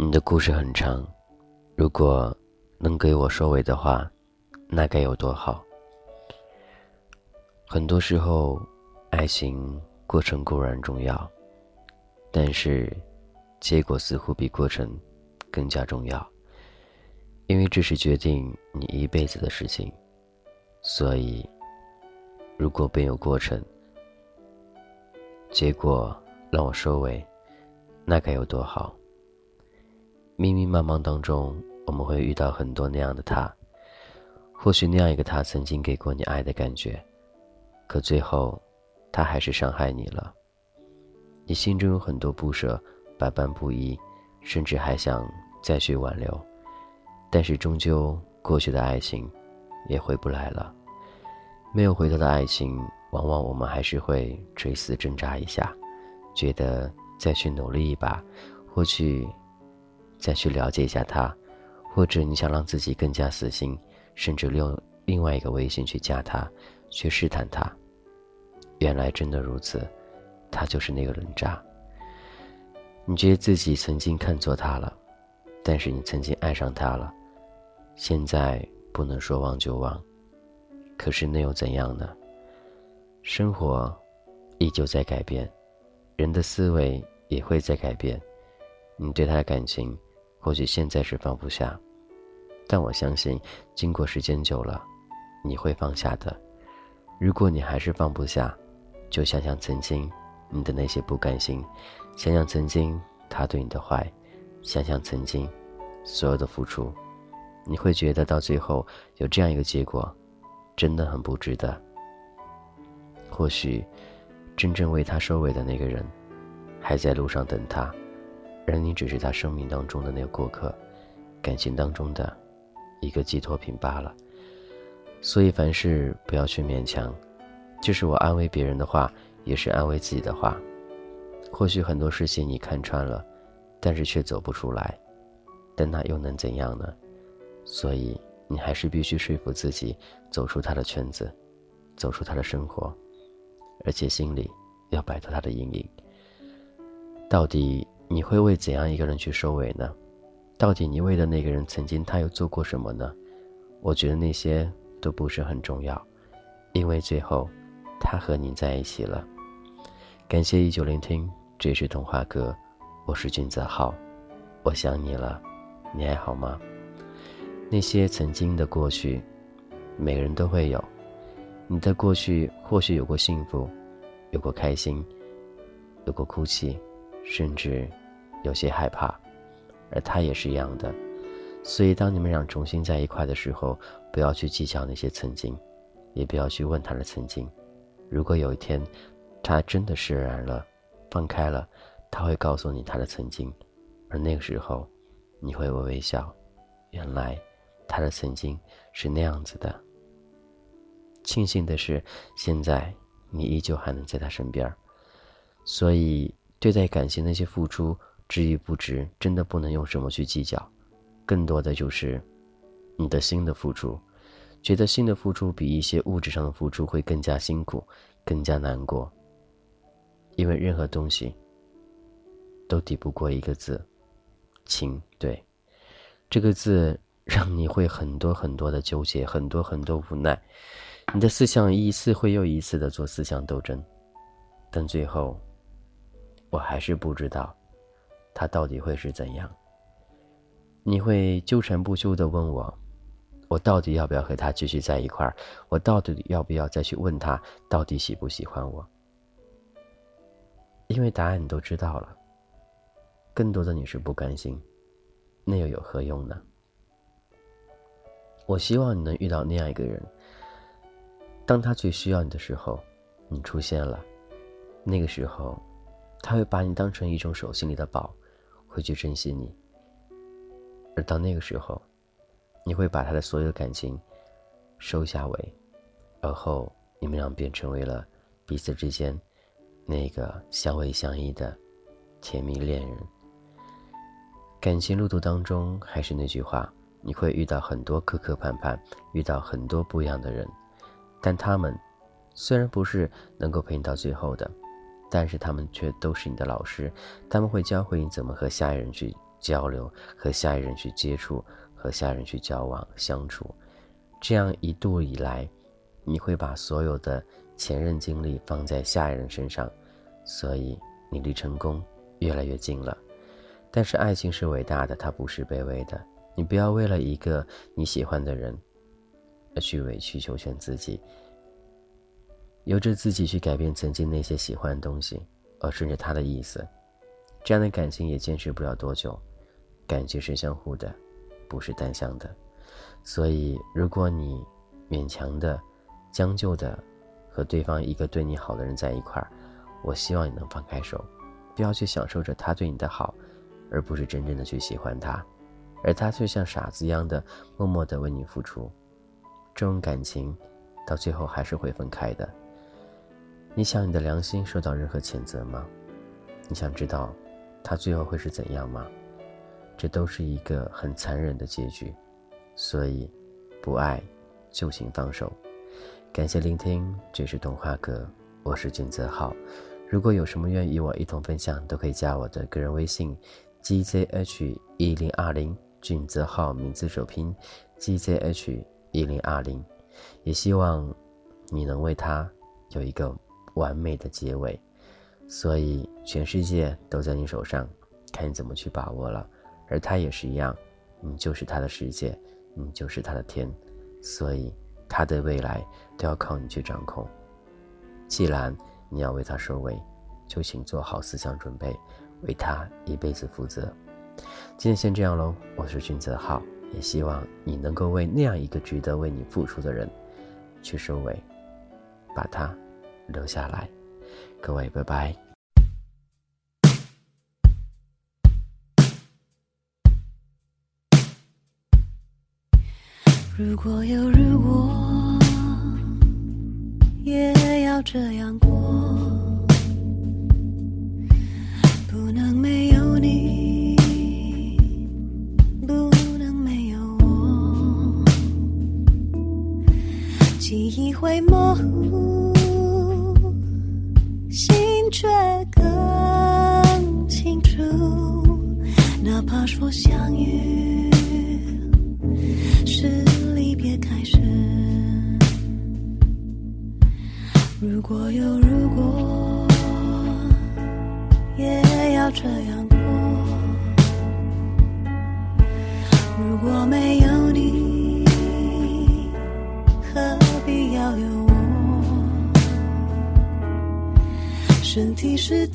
你的故事很长，如果能给我收尾的话，那该有多好。很多时候，爱情过程固然重要，但是结果似乎比过程更加重要，因为这是决定你一辈子的事情。所以，如果没有过程，结果让我收尾，那该有多好。迷迷茫茫当中，我们会遇到很多那样的他。或许那样一个他曾经给过你爱的感觉，可最后，他还是伤害你了。你心中有很多不舍，百般不依，甚至还想再去挽留，但是终究过去的爱情，也回不来了。没有回头的爱情，往往我们还是会垂死挣扎一下，觉得再去努力一把，或许。再去了解一下他，或者你想让自己更加死心，甚至用另外一个微信去加他，去试探他。原来真的如此，他就是那个人渣。你觉得自己曾经看错他了，但是你曾经爱上他了，现在不能说忘就忘，可是那又怎样呢？生活依旧在改变，人的思维也会在改变，你对他的感情。或许现在是放不下，但我相信，经过时间久了，你会放下的。如果你还是放不下，就想想曾经你的那些不甘心，想想曾经他对你的坏，想想曾经所有的付出，你会觉得到最后有这样一个结果，真的很不值得。或许，真正为他收尾的那个人，还在路上等他。而你只是他生命当中的那个过客，感情当中的一个寄托品罢了。所以凡事不要去勉强，就是我安慰别人的话，也是安慰自己的话。或许很多事情你看穿了，但是却走不出来，但那又能怎样呢？所以你还是必须说服自己，走出他的圈子，走出他的生活，而且心里要摆脱他的阴影。到底？你会为怎样一个人去收尾呢？到底你为的那个人曾经他又做过什么呢？我觉得那些都不是很重要，因为最后，他和你在一起了。感谢依旧聆听，这是童话哥，我是君子浩，我想你了，你还好吗？那些曾经的过去，每个人都会有。你的过去或许有过幸福，有过开心，有过哭泣。甚至有些害怕，而他也是一样的。所以，当你们俩重新在一块的时候，不要去计较那些曾经，也不要去问他的曾经。如果有一天，他真的释然了，放开了，他会告诉你他的曾经，而那个时候，你会微微笑，原来他的曾经是那样子的。庆幸的是，现在你依旧还能在他身边，所以。对待感情那些付出，值与不值，真的不能用什么去计较，更多的就是你的心的付出。觉得心的付出比一些物质上的付出会更加辛苦，更加难过。因为任何东西都抵不过一个字“情”。对，这个字让你会很多很多的纠结，很多很多无奈。你的思想一次会又一次的做思想斗争，但最后。我还是不知道，他到底会是怎样。你会纠缠不休的问我，我到底要不要和他继续在一块儿？我到底要不要再去问他，到底喜不喜欢我？因为答案你都知道了。更多的你是不甘心，那又有何用呢？我希望你能遇到那样一个人，当他最需要你的时候，你出现了，那个时候。他会把你当成一种手心里的宝，会去珍惜你。而到那个时候，你会把他的所有感情收下尾，而后你们俩便成为了彼此之间那个相偎相依的甜蜜恋人。感情路途当中，还是那句话，你会遇到很多磕磕绊绊，遇到很多不一样的人，但他们虽然不是能够陪你到最后的，但是他们却都是你的老师，他们会教会你怎么和下一人去交流，和下一人去接触，和下一人去交往相处。这样一度以来，你会把所有的前任经历放在下一人身上，所以你离成功越来越近了。但是爱情是伟大的，它不是卑微的。你不要为了一个你喜欢的人，而去委曲求全自己，由着自己去改变曾经那些喜欢的东西，而顺着他的意思，这样的感情也坚持不了多久。感情是相互的，不是单向的。所以，如果你勉强的、将就的和对方一个对你好的人在一块儿，我希望你能放开手，不要去享受着他对你的好，而不是真正的去喜欢他，而他却像傻子一样的默默的为你付出，这种感情到最后还是会分开的。你想你的良心受到任何谴责吗？你想知道他最后会是怎样吗？这都是一个很残忍的结局。所以，不爱，就请放手。感谢聆听，这是童话阁，我是俊泽浩。如果有什么愿意与我一同分享，都可以加我的个人微信：gzh 一零二零，俊泽浩名字首拼：gzh 一零二零。也希望你能为他有一个完美的结尾。所以，全世界都在你手上，看你怎么去把握了。而他也是一样，你就是他的世界。你就是他的天，所以他的未来都要靠你去掌控。既然你要为他收尾，就请做好思想准备，为他一辈子负责。今天先这样喽，我是君泽浩，也希望你能够为那样一个值得为你付出的人去收尾，把他留下来。各位，拜拜。如果有如果，也要这样过。是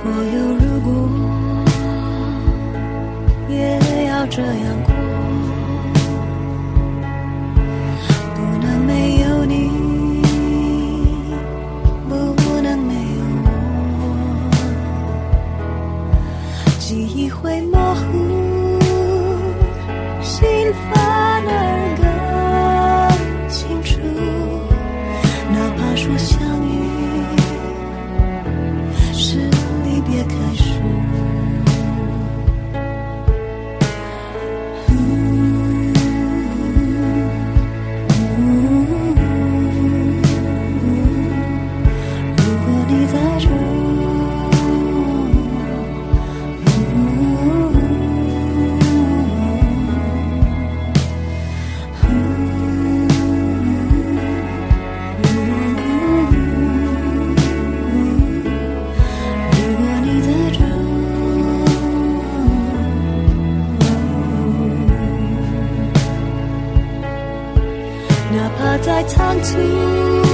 如果有如果也要这样过。在这。如果你在这，哪怕再仓促。